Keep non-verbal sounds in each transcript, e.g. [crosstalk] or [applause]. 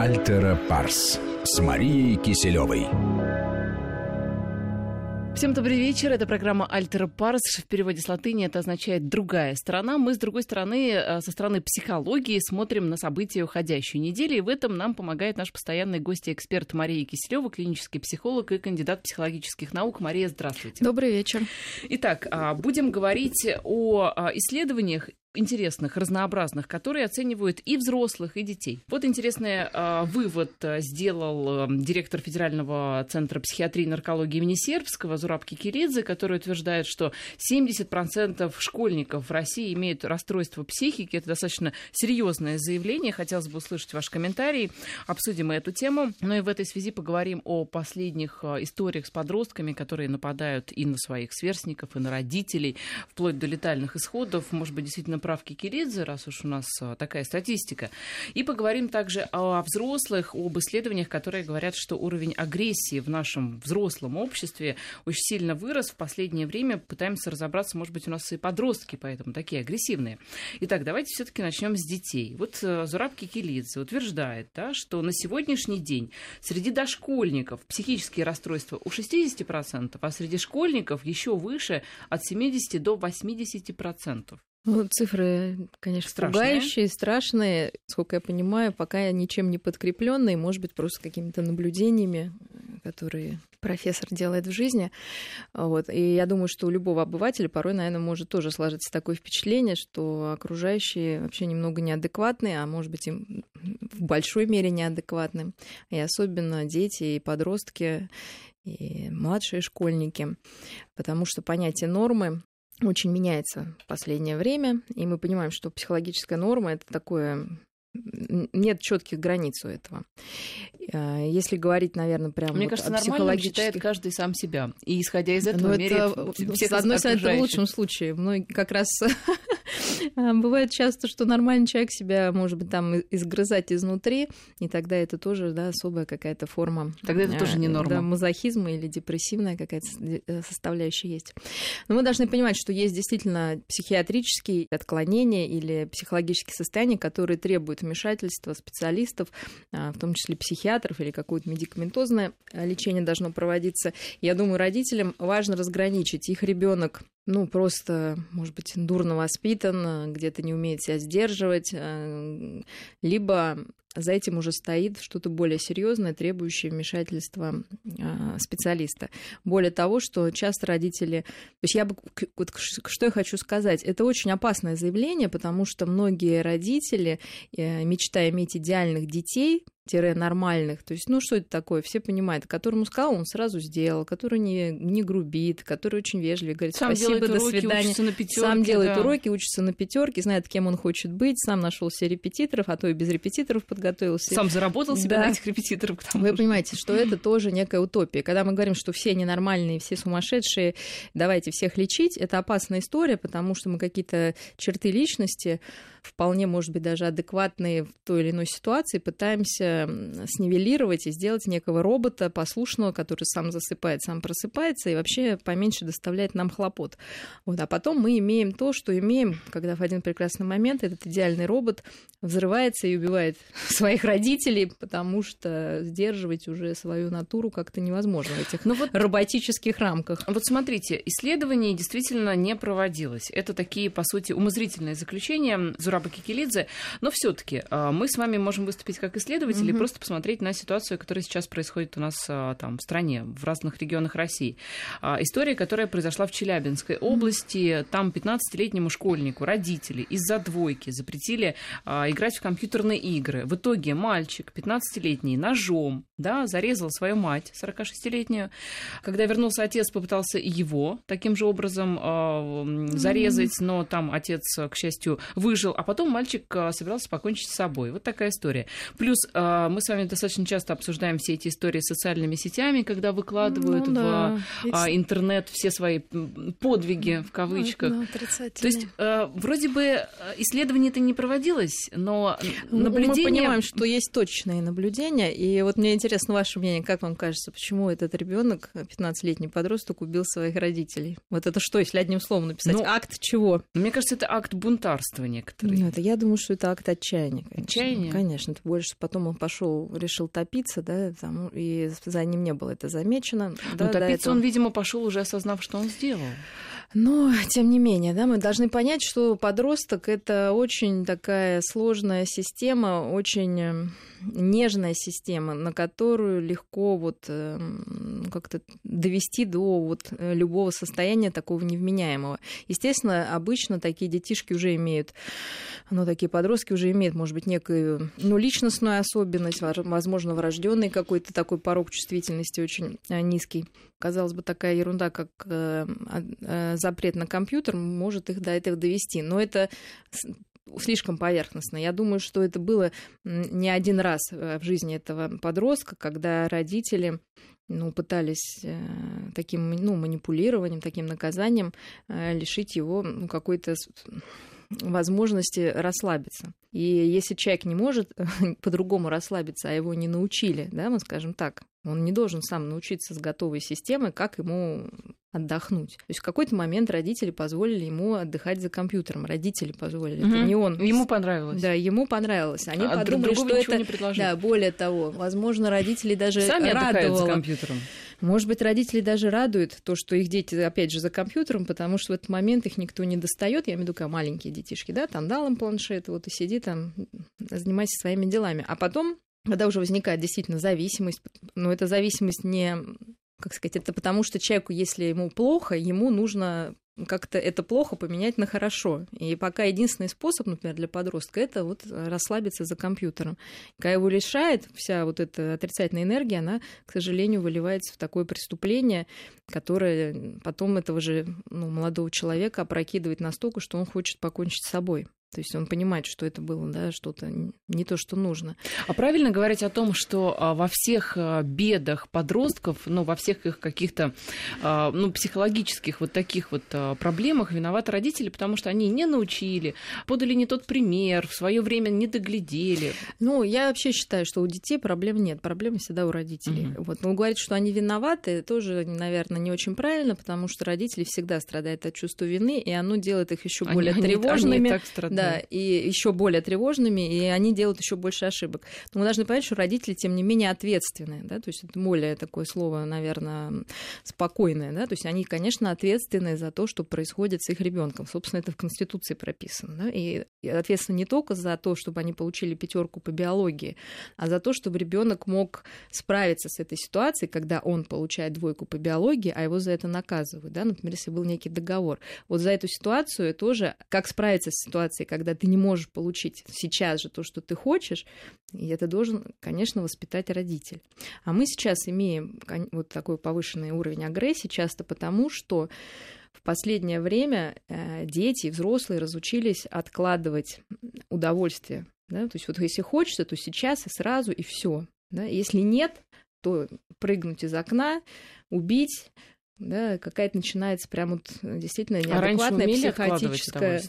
Альтера Парс с Марией Киселевой. Всем добрый вечер. Это программа «Альтера Парс». В переводе с латыни это означает «другая сторона». Мы, с другой стороны, э, со стороны психологии, смотрим на события уходящей недели. И в этом нам помогает наш постоянный гость и эксперт Мария Киселева, клинический психолог и кандидат психологических наук. Мария, здравствуйте. Добрый вечер. Итак, а, будем говорить о а, исследованиях интересных, разнообразных, которые оценивают и взрослых, и детей. Вот интересный э, вывод сделал э, директор Федерального центра психиатрии и наркологии имени Сербского Зураб Кикиридзе, который утверждает, что 70% школьников в России имеют расстройство психики. Это достаточно серьезное заявление. Хотелось бы услышать ваш комментарий. Обсудим эту тему. Но и в этой связи поговорим о последних э, историях с подростками, которые нападают и на своих сверстников, и на родителей, вплоть до летальных исходов. Может быть, действительно правки Киридзе, раз уж у нас а, такая статистика. И поговорим также о взрослых, об исследованиях, которые говорят, что уровень агрессии в нашем взрослом обществе очень сильно вырос в последнее время. Пытаемся разобраться, может быть, у нас и подростки, поэтому такие агрессивные. Итак, давайте все-таки начнем с детей. Вот э, Зураб Кикилидзе утверждает, да, что на сегодняшний день среди дошкольников психические расстройства у 60%, а среди школьников еще выше от 70 до 80%. Ну, цифры, конечно, страшные. пугающие, страшные, сколько я понимаю, пока ничем не подкрепленные, может быть, просто какими-то наблюдениями, которые профессор делает в жизни. Вот. И я думаю, что у любого обывателя порой, наверное, может тоже сложиться такое впечатление, что окружающие вообще немного неадекватные, а может быть, им в большой мере неадекватны. И особенно дети и подростки, и младшие школьники, потому что понятие нормы очень меняется в последнее время, и мы понимаем, что психологическая норма это такое нет четких границ у этого. А, если говорить, наверное, прямо Мне вот кажется, нормально психологических... считает каждый сам себя. И исходя из этого, Но меряет это, всех С одной стороны, это в лучшем случае. Многие как раз бывает часто, что нормальный человек себя, может быть, там изгрызать изнутри, и тогда это тоже, да, особая какая-то форма. Тогда это тоже не а, норма. Да, мазохизма или депрессивная какая-то э, составляющая есть. Но мы должны понимать, что есть действительно психиатрические отклонения или психологические состояния, которые требуют вмешательства специалистов, а, в том числе психиатров или какое-то медикаментозное лечение должно проводиться. Я думаю, родителям важно разграничить их ребенок ну, просто, может быть, дурно воспитан, где-то не умеет себя сдерживать, э, либо за этим уже стоит что-то более серьезное, требующее вмешательства э, специалиста. Более того, что часто родители... То есть я бы... Вот что я хочу сказать? Это очень опасное заявление, потому что многие родители, э, мечтая иметь идеальных детей, нормальных. То есть, ну, что это такое? Все понимают. Которому сказал, он сразу сделал, который не, не грубит, который очень вежливый, говорит сам спасибо, до уроки, свидания. На пятерке, сам делает да. уроки, учится на пятерке, знает, кем он хочет быть, сам нашел себе репетиторов, а то и без репетиторов подготовился. Сам заработал себе да. на этих репетиторов. Вы понимаете, что это тоже некая утопия. Когда мы говорим, что все ненормальные, все сумасшедшие, давайте всех лечить, это опасная история, потому что мы какие-то черты личности, вполне, может быть, даже адекватные в той или иной ситуации, пытаемся снивелировать нивелировать и сделать некого робота послушного, который сам засыпает, сам просыпается и вообще поменьше доставляет нам хлопот. Вот. А потом мы имеем то, что имеем, когда в один прекрасный момент этот идеальный робот взрывается и убивает [laughs] своих родителей, потому что сдерживать уже свою натуру как-то невозможно в этих ну, вот, роботических рамках. Вот смотрите, исследование действительно не проводилось. Это такие, по сути, умозрительные заключения Зураба Кикелидзе, но все таки а, мы с вами можем выступить как исследователи mm-hmm. и просто посмотреть на ситуацию, которая сейчас происходит у нас а, там в стране, в разных регионах России. А, история, которая произошла в Челябинской области. Там 15-летнему школьнику родители из-за двойки запретили а, играть в компьютерные игры. В итоге мальчик 15-летний ножом да, зарезал свою мать, 46-летнюю. Когда вернулся отец, попытался его таким же образом э, зарезать, но там отец, к счастью, выжил, а потом мальчик собирался покончить с собой. Вот такая история. Плюс э, мы с вами достаточно часто обсуждаем все эти истории с социальными сетями, когда выкладывают ну, да. в а, интернет все свои подвиги в кавычках. Ну, То есть э, вроде бы э, исследование это не проводилось, но наблюдение... Мы понимаем, что есть точные наблюдения, и вот мне интересно ваше мнение, как вам кажется, почему этот ребенок, 15-летний подросток, убил своих родителей? Вот это что, если одним словом написать? Ну, акт чего? Мне кажется, это акт бунтарства некоторого. Быстрый. Нет, я думаю, что это акт отчаяния. Конечно. Отчаяние? Конечно. Больше потом он пошел, решил топиться, да, там, и за ним не было это замечено. Но да, топиться этого... он, видимо, пошел уже осознав, что он сделал. Но, тем не менее, да, мы должны понять, что подросток — это очень такая сложная система, очень эм, нежная система, на которую легко вот эм, как-то довести до вот э, любого состояния такого невменяемого. Естественно, обычно такие детишки уже имеют, ну, такие подростки уже имеют, может быть, некую, ну, личностную особенность, возможно, врожденный какой-то такой порог чувствительности очень э, низкий. Казалось бы, такая ерунда, как э, запрет на компьютер, может их до этого довести. Но это слишком поверхностно. Я думаю, что это было не один раз э, в жизни этого подростка, когда родители ну, пытались э, таким ну, манипулированием, таким наказанием э, лишить его ну, какой-то возможности расслабиться. И если человек не может [laughs] по-другому расслабиться, а его не научили, да, мы скажем так, он не должен сам научиться с готовой системой, как ему отдохнуть. То есть в какой-то момент родители позволили ему отдыхать за компьютером. Родители позволили. Угу. Это не он. Ему понравилось. Да, ему понравилось. Они а подумали, что это... Не да, более того, возможно, родители даже Сами радовало. за компьютером. Может быть, родители даже радуют то, что их дети, опять же, за компьютером, потому что в этот момент их никто не достает. Я имею в виду, как маленькие детишки, да, там дал им планшет, вот и сиди там, занимайся своими делами. А потом когда уже возникает действительно зависимость, но эта зависимость не как сказать, это потому что человеку, если ему плохо, ему нужно как-то это плохо поменять на хорошо. И пока единственный способ, например, для подростка, это вот расслабиться за компьютером. Когда его лишает вся вот эта отрицательная энергия, она, к сожалению, выливается в такое преступление, которое потом этого же ну, молодого человека опрокидывает настолько, что он хочет покончить с собой. То есть он понимает, что это было да, что-то не то, что нужно. А правильно говорить о том, что а, во всех а, бедах подростков, ну, во всех их каких-то а, ну, психологических вот таких вот проблемах виноваты родители, потому что они не научили, подали не тот пример, в свое время не доглядели. Ну, я вообще считаю, что у детей проблем нет, проблемы всегда у родителей. Угу. Вот. Но говорить, что они виноваты, тоже, наверное, не очень правильно, потому что родители всегда страдают от чувства вины, и оно делает их еще более они, тревожными. Они, они так страдают да, и еще более тревожными, и они делают еще больше ошибок. Но мы должны понять, что родители, тем не менее, ответственны, да, то есть это более такое слово, наверное, спокойное, да, то есть они, конечно, ответственны за то, что происходит с их ребенком. Собственно, это в Конституции прописано, да, и ответственны не только за то, чтобы они получили пятерку по биологии, а за то, чтобы ребенок мог справиться с этой ситуацией, когда он получает двойку по биологии, а его за это наказывают, да, например, если был некий договор. Вот за эту ситуацию тоже, как справиться с ситуацией, когда ты не можешь получить сейчас же то, что ты хочешь, и это должен, конечно, воспитать родитель. А мы сейчас имеем вот такой повышенный уровень агрессии часто потому, что в последнее время э, дети и взрослые разучились откладывать удовольствие. Да? То есть вот если хочется, то сейчас и сразу, и все. Да? Если нет, то прыгнуть из окна, убить, да, какая-то начинается прям вот э, действительно неадекватная а психотическая.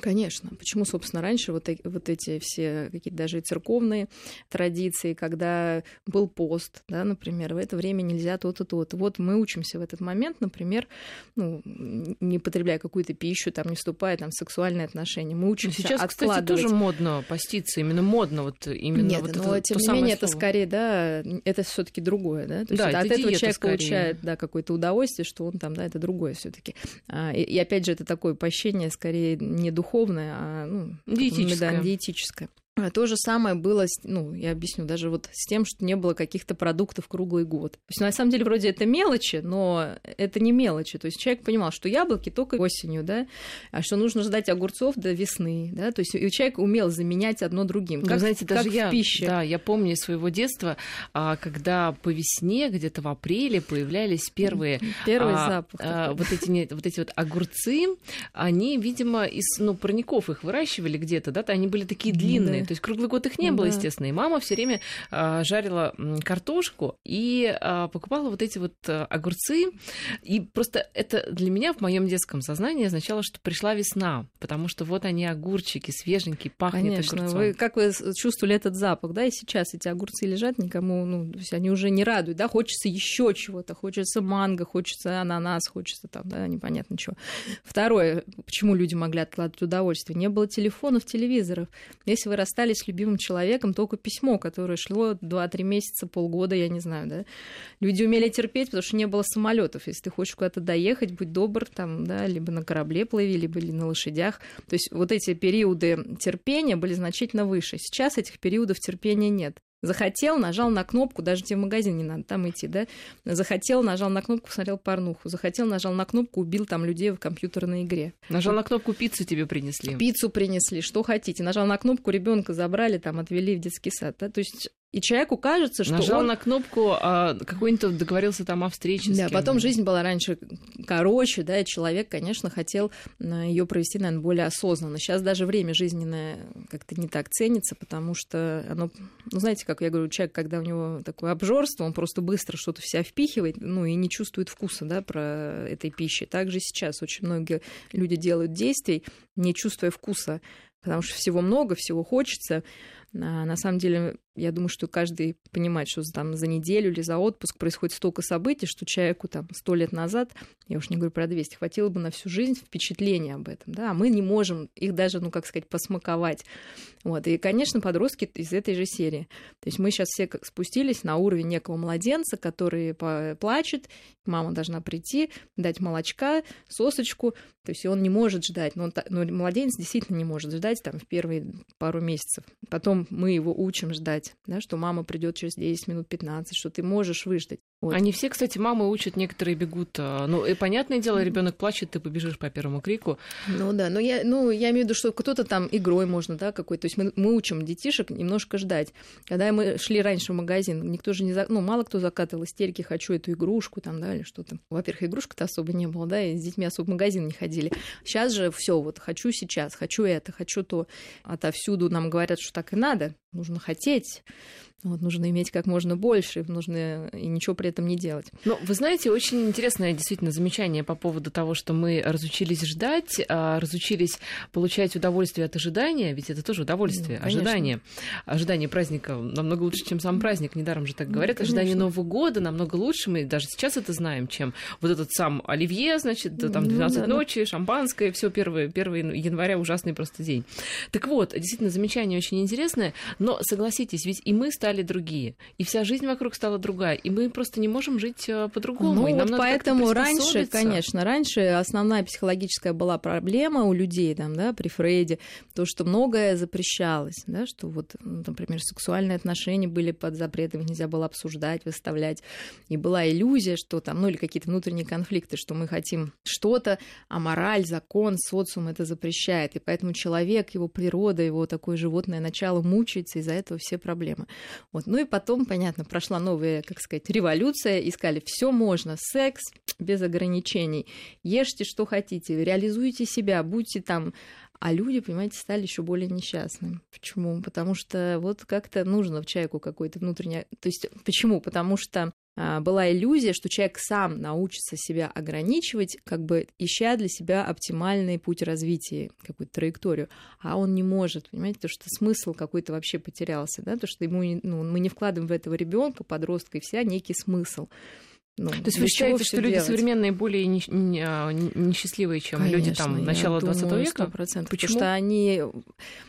Конечно. Почему, собственно, раньше вот, вот эти все какие-то даже и церковные традиции, когда был пост, да, например, в это время нельзя то-то, то-то. Вот мы учимся в этот момент, например, ну, не потребляя какую-то пищу, там, не вступая там, в сексуальные отношения. Мы учимся Сейчас, откладывать. кстати, тоже модно поститься, именно модно вот именно Нет, вот но это, тем не менее, это скорее, да, это все таки другое, да, то есть да, от этого человек скорее. получает, да, какое-то удовольствие, удовольствие, что он там, да, это другое все таки а, и, и опять же, это такое поощрение скорее не духовное, а ну, диетическое. Да, диетическое. А то же самое было, ну, я объясню, даже вот с тем, что не было каких-то продуктов круглый год. То есть, на самом деле, вроде это мелочи, но это не мелочи. То есть человек понимал, что яблоки только осенью, да, а что нужно ждать огурцов до весны, да, то есть и человек умел заменять одно другим. Ну, как, знаете, как даже в я, пище. да, я помню из своего детства, а, когда по весне, где-то в апреле появлялись первые... Первый а, запах. А, вот, эти, вот эти вот огурцы, они, видимо, из ну, парников их выращивали где-то, да, они были такие длинные, да. То есть круглый год их не было, да. естественно. И мама все время а, жарила картошку и а, покупала вот эти вот а, огурцы. И просто это для меня в моем детском сознании означало, что пришла весна, потому что вот они огурчики свеженькие, пахнет Конечно. огурцом. Вы, как вы чувствовали этот запах, да? И сейчас эти огурцы лежат никому, ну, то есть они уже не радуют, да? Хочется еще чего-то, хочется манго, хочется ананас, хочется там, да, непонятно чего. Второе, почему люди могли откладывать удовольствие? Не было телефонов, телевизоров. Если вы расстались с любимым человеком, только письмо, которое шло 2-3 месяца, полгода, я не знаю, да. Люди умели терпеть, потому что не было самолетов. Если ты хочешь куда-то доехать, будь добр, там, да, либо на корабле плыви, либо на лошадях. То есть вот эти периоды терпения были значительно выше. Сейчас этих периодов терпения нет. Захотел, нажал на кнопку, даже тебе в магазин не надо там идти, да? Захотел, нажал на кнопку, посмотрел порнуху. Захотел, нажал на кнопку, убил там людей в компьютерной игре. Нажал на кнопку, пиццу тебе принесли. Пиццу принесли, что хотите. Нажал на кнопку, ребенка забрали, там отвели в детский сад. Да? То есть и человеку кажется, что Нажал он... на кнопку, а, какой-нибудь договорился там о встрече. Да, потом жизнь была раньше короче, да, и человек, конечно, хотел ее провести, наверное, более осознанно. Сейчас даже время жизненное как-то не так ценится, потому что оно, ну, знаете, как я говорю, человек, когда у него такое обжорство, он просто быстро что-то в себя впихивает, ну, и не чувствует вкуса, да, про этой пищи. Также сейчас очень многие люди делают действий, не чувствуя вкуса, потому что всего много, всего хочется. А на самом деле я думаю, что каждый понимает, что там за неделю или за отпуск происходит столько событий, что человеку там сто лет назад, я уж не говорю про 200, хватило бы на всю жизнь впечатления об этом, да, а мы не можем их даже, ну, как сказать, посмаковать. Вот, и, конечно, подростки из этой же серии. То есть мы сейчас все как спустились на уровень некого младенца, который плачет, мама должна прийти, дать молочка, сосочку, то есть он не может ждать, но, он, но младенец действительно не может ждать там в первые пару месяцев. Потом мы его учим ждать да, что мама придет через 10 минут 15, что ты можешь выждать. Вот. Они все, кстати, мамы учат, некоторые бегут. А, ну, и понятное дело, ребенок плачет, ты побежишь по первому крику. Ну да, но я, ну, я имею в виду, что кто-то там игрой можно, да, какой-то. То есть мы, мы учим детишек немножко ждать. Когда мы шли раньше в магазин, никто же не... За... Ну, мало кто закатывал истерики, хочу эту игрушку там, да, или что-то. Во-первых, игрушка-то особо не было, да, и с детьми особо в магазин не ходили. Сейчас же все вот хочу сейчас, хочу это, хочу то. Отовсюду нам говорят, что так и надо, нужно хотеть. Вот, нужно иметь как можно больше, нужно и ничего при этом не делать. Ну, вы знаете, очень интересное действительно замечание по поводу того, что мы разучились ждать, а, разучились получать удовольствие от ожидания, ведь это тоже удовольствие, ну, ожидание. Ожидание праздника намного лучше, чем сам праздник, недаром же так ну, говорят. Ну, ожидание Нового года намного лучше, мы даже сейчас это знаем, чем вот этот сам оливье, значит, там 12 ну, да, ночи, да. шампанское, все 1, 1 января ужасный просто день. Так вот, действительно, замечание очень интересное, но согласитесь, ведь и мы стали стали другие, и вся жизнь вокруг стала другая, и мы просто не можем жить э, по-другому. Ну, вот поэтому раньше, конечно, раньше основная психологическая была проблема у людей, там, да, при Фрейде, то, что многое запрещалось, да, что вот, ну, например, сексуальные отношения были под запретом, нельзя было обсуждать, выставлять, и была иллюзия, что там, ну или какие-то внутренние конфликты, что мы хотим что-то, а мораль, закон, социум это запрещает, и поэтому человек, его природа, его такое животное начало мучается, из-за этого все проблемы. Вот. Ну и потом, понятно, прошла новая, как сказать, революция, искали все можно, секс без ограничений, ешьте, что хотите, реализуйте себя, будьте там а люди, понимаете, стали еще более несчастными. Почему? Потому что вот как-то нужно в человеку какой-то внутренний... То есть почему? Потому что была иллюзия, что человек сам научится себя ограничивать, как бы ища для себя оптимальный путь развития, какую-то траекторию, а он не может, понимаете, то что смысл какой-то вообще потерялся, да, то что ему, ну, мы не вкладываем в этого ребенка, подростка и вся некий смысл. Ну, То есть вы считаете, что люди делать? современные более а, несчастливые, чем Конечно, люди там начала 20 века? 100%. Почему? Потому что они,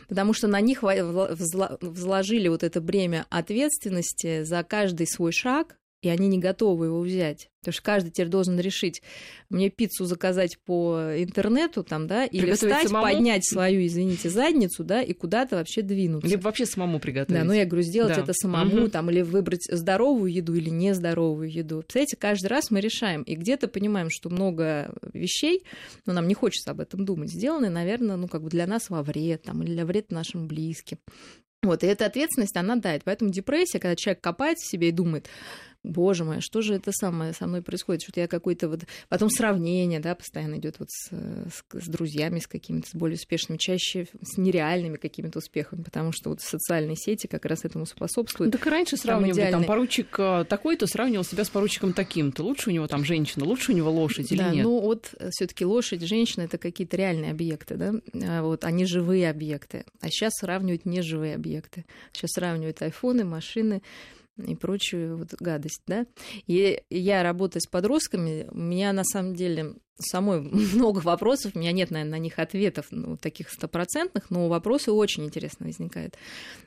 потому что на них возложили вот это бремя ответственности за каждый свой шаг, и они не готовы его взять. Потому что каждый теперь должен решить, мне пиццу заказать по интернету, там, да, или встать, самому? поднять свою, извините, задницу, да, и куда-то вообще двинуться. Либо вообще самому приготовить. Да, ну я говорю, сделать да. это самому, угу. там, или выбрать здоровую еду или нездоровую еду. Представляете, каждый раз мы решаем, и где-то понимаем, что много вещей, но нам не хочется об этом думать, сделаны, наверное, ну, как бы для нас во вред, там, или для вред нашим близким. Вот, и эта ответственность, она дает. Поэтому депрессия, когда человек копается в себе и думает, боже мой, а что же это самое со мной происходит? Что я какой-то вот... Потом сравнение, да, постоянно идет вот с, с, с друзьями, с какими-то более успешными, чаще с нереальными какими-то успехами, потому что вот социальные сети как раз этому способствуют. Так и раньше сравнивали, идеальные... там поручик э, такой-то сравнивал себя с поручиком таким-то. Лучше у него там женщина, лучше у него лошадь или да, нет? ну вот э, все таки лошадь, женщина — это какие-то реальные объекты, да, а вот, они живые объекты. А сейчас сравнивают неживые объекты. Сейчас сравнивают айфоны, машины, и прочую вот гадость, да. И я работаю с подростками, у меня на самом деле самой [laughs] много вопросов, у меня нет, наверное, на них ответов ну, таких стопроцентных, но вопросы очень интересно возникают.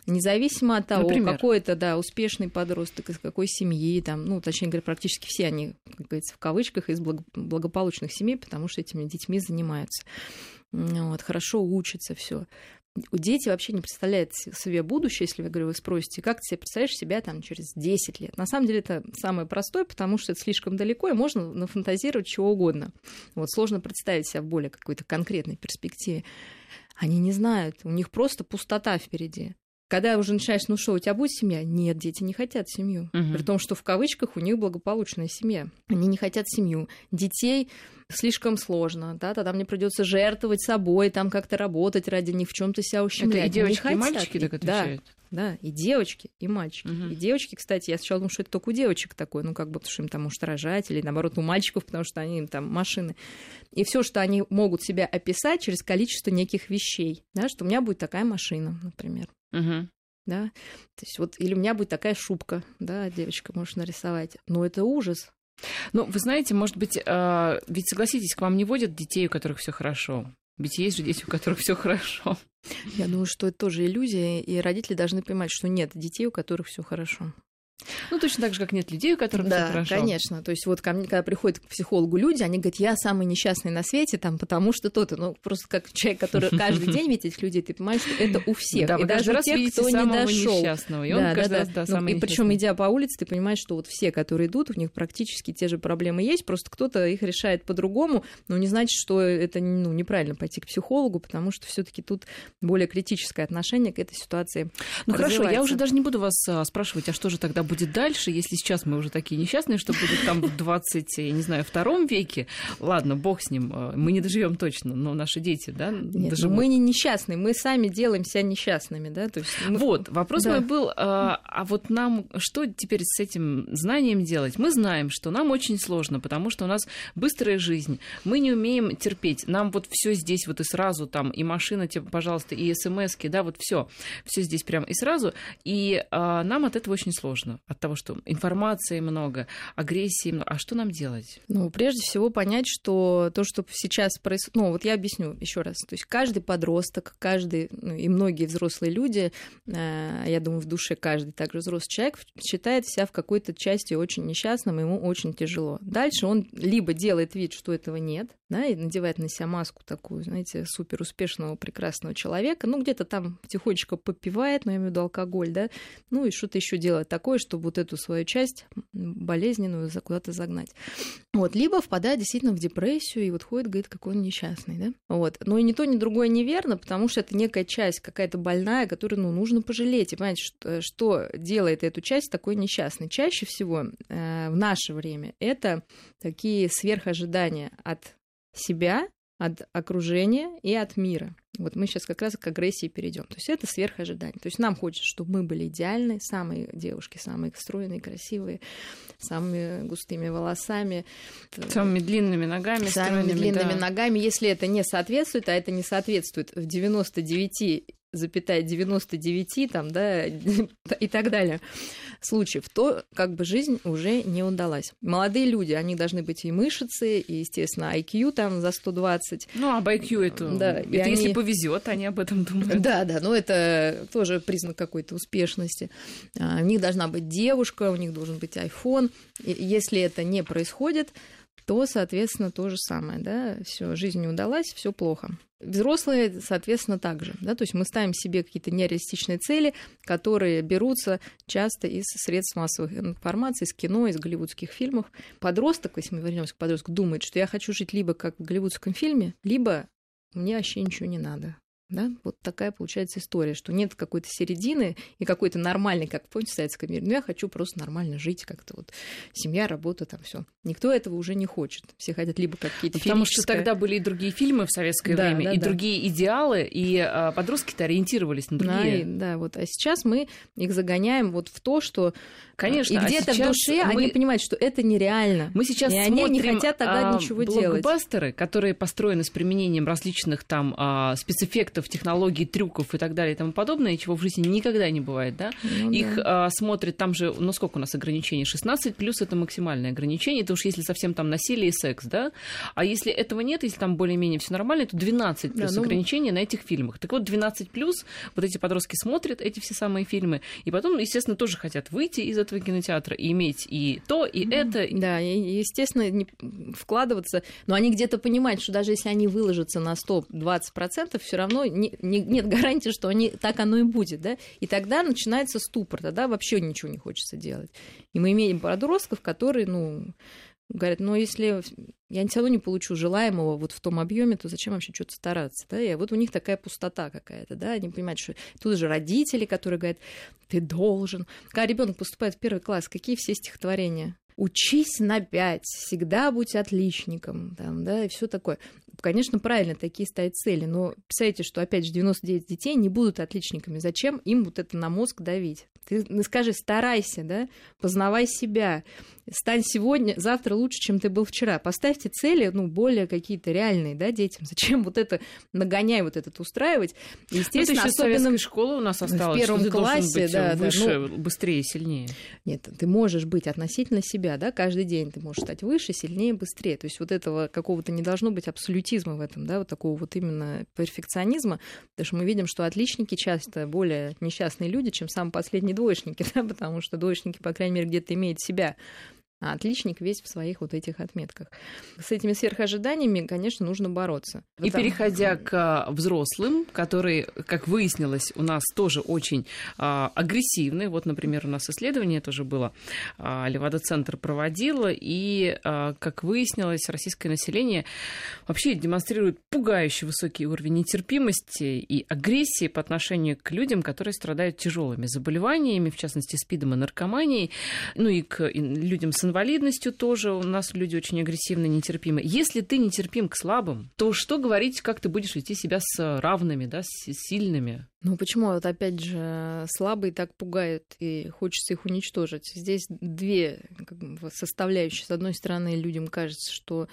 Независимо от того, Например? какой это, да, успешный подросток, из какой семьи, там, ну, точнее говоря, практически все они, как говорится, в кавычках, из благополучных семей, потому что этими детьми занимаются. Вот, хорошо учатся, все дети вообще не представляют себе будущее, если вы, говорю, вы спросите, как ты себе представляешь себя там через 10 лет. На самом деле это самое простое, потому что это слишком далеко, и можно нафантазировать чего угодно. Вот сложно представить себя в более какой-то конкретной перспективе. Они не знают, у них просто пустота впереди. Когда уже начинаешь, ну что, у тебя будет семья? Нет, дети не хотят семью. Угу. При том, что в кавычках у них благополучная семья. Они не хотят семью. Детей слишком сложно, да, тогда мне придется жертвовать собой, там как-то работать ради них, в чем-то себя ущемлять. Это и девочки, и мальчики так отвечают? Да, да, и девочки, и мальчики. Угу. И девочки, кстати, я сначала думала, что это только у девочек такое, ну, как бы, потому что им там может рожать, или наоборот, у мальчиков, потому что они им там машины. И все, что они могут себя описать через количество неких вещей, да, что у меня будет такая машина, например. Угу да, то есть вот, или у меня будет такая шубка, да, девочка может нарисовать, но это ужас, ну, вы знаете, может быть, э, ведь согласитесь, к вам не водят детей, у которых все хорошо. Ведь есть же дети, у которых все хорошо. Я думаю, что это тоже иллюзия, и родители должны понимать, что нет детей, у которых все хорошо. Ну, точно так же, как нет людей, у которых да, все хорошо. конечно. То есть вот ко мне, когда приходят к психологу люди, они говорят, я самый несчастный на свете, там, потому что то-то. Ну, просто как человек, который каждый день видит этих людей, ты понимаешь, что это у всех. Да, и даже раз тех, кто не дошел. И он да, каждый да, раз, да, ну, И причем идя по улице, ты понимаешь, что вот все, которые идут, у них практически те же проблемы есть, просто кто-то их решает по-другому, но не значит, что это ну, неправильно пойти к психологу, потому что все-таки тут более критическое отношение к этой ситуации. Ну хорошо, я уже даже не буду вас а, спрашивать, а что же тогда будет дальше, если сейчас мы уже такие несчастные, что будет там в 20, я не знаю, втором веке, ладно, бог с ним, э, мы не доживем точно, но наши дети, да, Нет, доживут. Мы не несчастные, мы сами делаем себя несчастными, да, то есть... Мы... Вот, вопрос да. мой был, а, а вот нам что теперь с этим знанием делать? Мы знаем, что нам очень сложно, потому что у нас быстрая жизнь, мы не умеем терпеть, нам вот все здесь вот и сразу там, и машина, тебе, пожалуйста, и смс да, вот все, все здесь прям и сразу, и а, нам от этого очень сложно, от того, что информации много, агрессии много. А что нам делать? Ну, прежде всего понять, что то, что сейчас происходит... Ну, вот я объясню еще раз. То есть каждый подросток, каждый, ну, и многие взрослые люди, э, я думаю, в душе каждый также взрослый человек считает себя в какой-то части очень несчастным, ему очень тяжело. Дальше он либо делает вид, что этого нет, да, и надевает на себя маску такую, знаете, супер успешного, прекрасного человека, ну, где-то там тихонечко попивает, ну, я имею в виду алкоголь, да, ну, и что-то еще делает такое, чтобы вот эту свою часть болезненную куда-то загнать. Вот, либо впадает действительно в депрессию и вот ходит, говорит, какой он несчастный, да. Вот, но и ни то, ни другое неверно, потому что это некая часть какая-то больная, которую, ну, нужно пожалеть и понять, что, что делает эту часть такой несчастной. Чаще всего э, в наше время это такие сверхожидания от себя, от окружения и от мира. Вот мы сейчас как раз к агрессии перейдем. То есть это сверхожидание. То есть нам хочется, чтобы мы были идеальны, самые девушки, самые стройные, красивые, самыми густыми волосами. Самыми длинными ногами, самыми длинными да. ногами. Если это не соответствует, а это не соответствует в 99 запятая 99 там, да, [laughs] и так далее случаев, то как бы жизнь уже не удалась. Молодые люди, они должны быть и мышцы, и, естественно, IQ там за 120. Ну, об IQ это, да, это они... если повезет, они об этом думают. Да, да, но это тоже признак какой-то успешности. А, у них должна быть девушка, у них должен быть iPhone. И если это не происходит, то, соответственно, то же самое, да, все, жизнь не удалась, все плохо. Взрослые, соответственно, также, да, то есть мы ставим себе какие-то нереалистичные цели, которые берутся часто из средств массовой информации, из кино, из голливудских фильмов. Подросток, если мы вернемся к подростку, думает, что я хочу жить либо как в голливудском фильме, либо мне вообще ничего не надо. Да? Вот такая получается история, что нет какой-то середины и какой-то нормальной, как помните, в советском мире. Ну, я хочу просто нормально жить, как-то вот семья, работа, там все. Никто этого уже не хочет. Все хотят либо какие-то ну, Потому что тогда были и другие фильмы в советское да, время, да, и да. другие идеалы, и а, подростки-то ориентировались на другие. Да, да, вот. А сейчас мы их загоняем вот в то, что Конечно, и а где-то а в душе мы... они понимают, что это нереально. Мы сейчас и они не хотят тогда а, ничего делать. Блокбастеры, которые построены с применением различных там а, спецэффектов, технологий, трюков и так далее и тому подобное, чего в жизни никогда не бывает, да? Ну, Их да. А, смотрят там же, ну сколько у нас ограничений? 16 плюс это максимальное ограничение, это уж если совсем там насилие и секс, да? А если этого нет, если там более-менее все нормально, то 12 плюс да, ну... ограничения на этих фильмах. Так вот, 12 плюс, вот эти подростки смотрят эти все самые фильмы, и потом, естественно, тоже хотят выйти из этого кинотеатра и иметь и то, и mm-hmm. это. Да, и, естественно, не вкладываться, но они где-то понимают, что даже если они выложатся на 120%, все равно не, не, нет гарантии, что они, так оно и будет, да, и тогда начинается ступор, тогда вообще ничего не хочется делать. И мы имеем подростков, которые, ну, говорят, ну, если я все равно не получу желаемого вот в том объеме, то зачем вообще что-то стараться, да, и вот у них такая пустота какая-то, да, они понимают, что тут же родители, которые говорят, ты должен. Когда ребенок поступает в первый класс, какие все стихотворения? учись на пять, всегда будь отличником, там, да, и все такое. Конечно, правильно, такие ставят цели, но представьте, что, опять же, 99 детей не будут отличниками. Зачем им вот это на мозг давить? Ты ну, скажи, старайся, да, познавай себя, стань сегодня, завтра лучше, чем ты был вчера. Поставьте цели, ну, более какие-то реальные, да, детям. Зачем вот это, нагоняй вот этот устраивать? Естественно, ну, особенно... школа у нас осталась, в первом что классе, быть да, выше, да, ну, быстрее, сильнее. Нет, ты можешь быть относительно себя, да, каждый день ты можешь стать выше, сильнее, быстрее. То есть вот этого какого-то не должно быть абсолютизма в этом, да, вот такого вот именно перфекционизма, потому что мы видим, что отличники часто более несчастные люди, чем самые последние двоечники, [laughs] да, потому что двоечники, по крайней мере, где-то имеют себя а отличник весь в своих вот этих отметках. С этими сверхожиданиями, конечно, нужно бороться. И Потому... переходя к а, взрослым, которые, как выяснилось, у нас тоже очень а, агрессивны. Вот, например, у нас исследование тоже было, а, Левада-центр проводила, и, а, как выяснилось, российское население вообще демонстрирует пугающий высокий уровень нетерпимости и агрессии по отношению к людям, которые страдают тяжелыми заболеваниями, в частности, СПИДом и наркоманией, ну и к людям с инвалидностью тоже у нас люди очень агрессивны, нетерпимы. Если ты нетерпим к слабым, то что говорить, как ты будешь вести себя с равными, да, с сильными? Ну почему вот опять же слабые так пугают и хочется их уничтожить? Здесь две как бы, составляющие. С одной стороны, людям кажется, что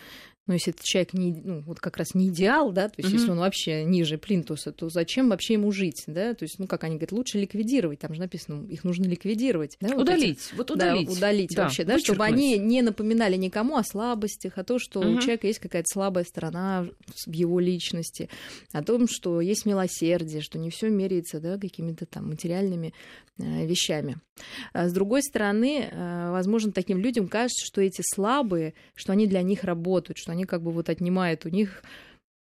ну, если этот человек не, ну, вот как раз не идеал, да, то есть mm-hmm. если он вообще ниже плинтуса, то зачем вообще ему жить, да, то есть, ну, как они говорят, лучше ликвидировать, там же написано, их нужно ликвидировать. Да, удалить, вот, эти, вот удалить. Да, удалить да, вообще, да, чтобы они не напоминали никому о слабостях, о том, что mm-hmm. у человека есть какая-то слабая сторона в его личности, о том, что есть милосердие, что не все меряется, да, какими-то там материальными э, вещами. А с другой стороны, э, возможно, таким людям кажется, что эти слабые, что они для них работают, что они как бы вот отнимают у них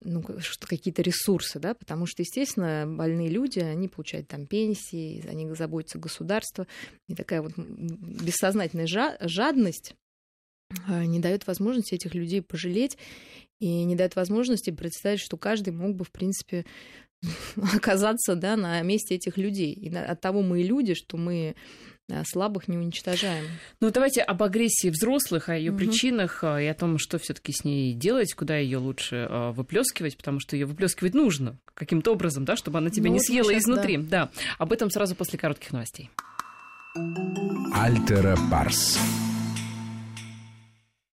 ну, какие-то ресурсы, да, потому что, естественно, больные люди, они получают там пенсии, за них заботится государство, и такая вот бессознательная жадность э, не дает возможности этих людей пожалеть и не дает возможности представить, что каждый мог бы, в принципе, [laughs] оказаться да, на месте этих людей. И от того мы и люди, что мы слабых не уничтожаем. Ну, давайте об агрессии взрослых, о ее угу. причинах а, и о том, что все-таки с ней делать, куда ее лучше а, выплескивать, потому что ее выплескивать нужно каким-то образом, да, чтобы она тебя ну, не съела сейчас, изнутри. Да. да. Об этом сразу после коротких новостей. Альтера Парс.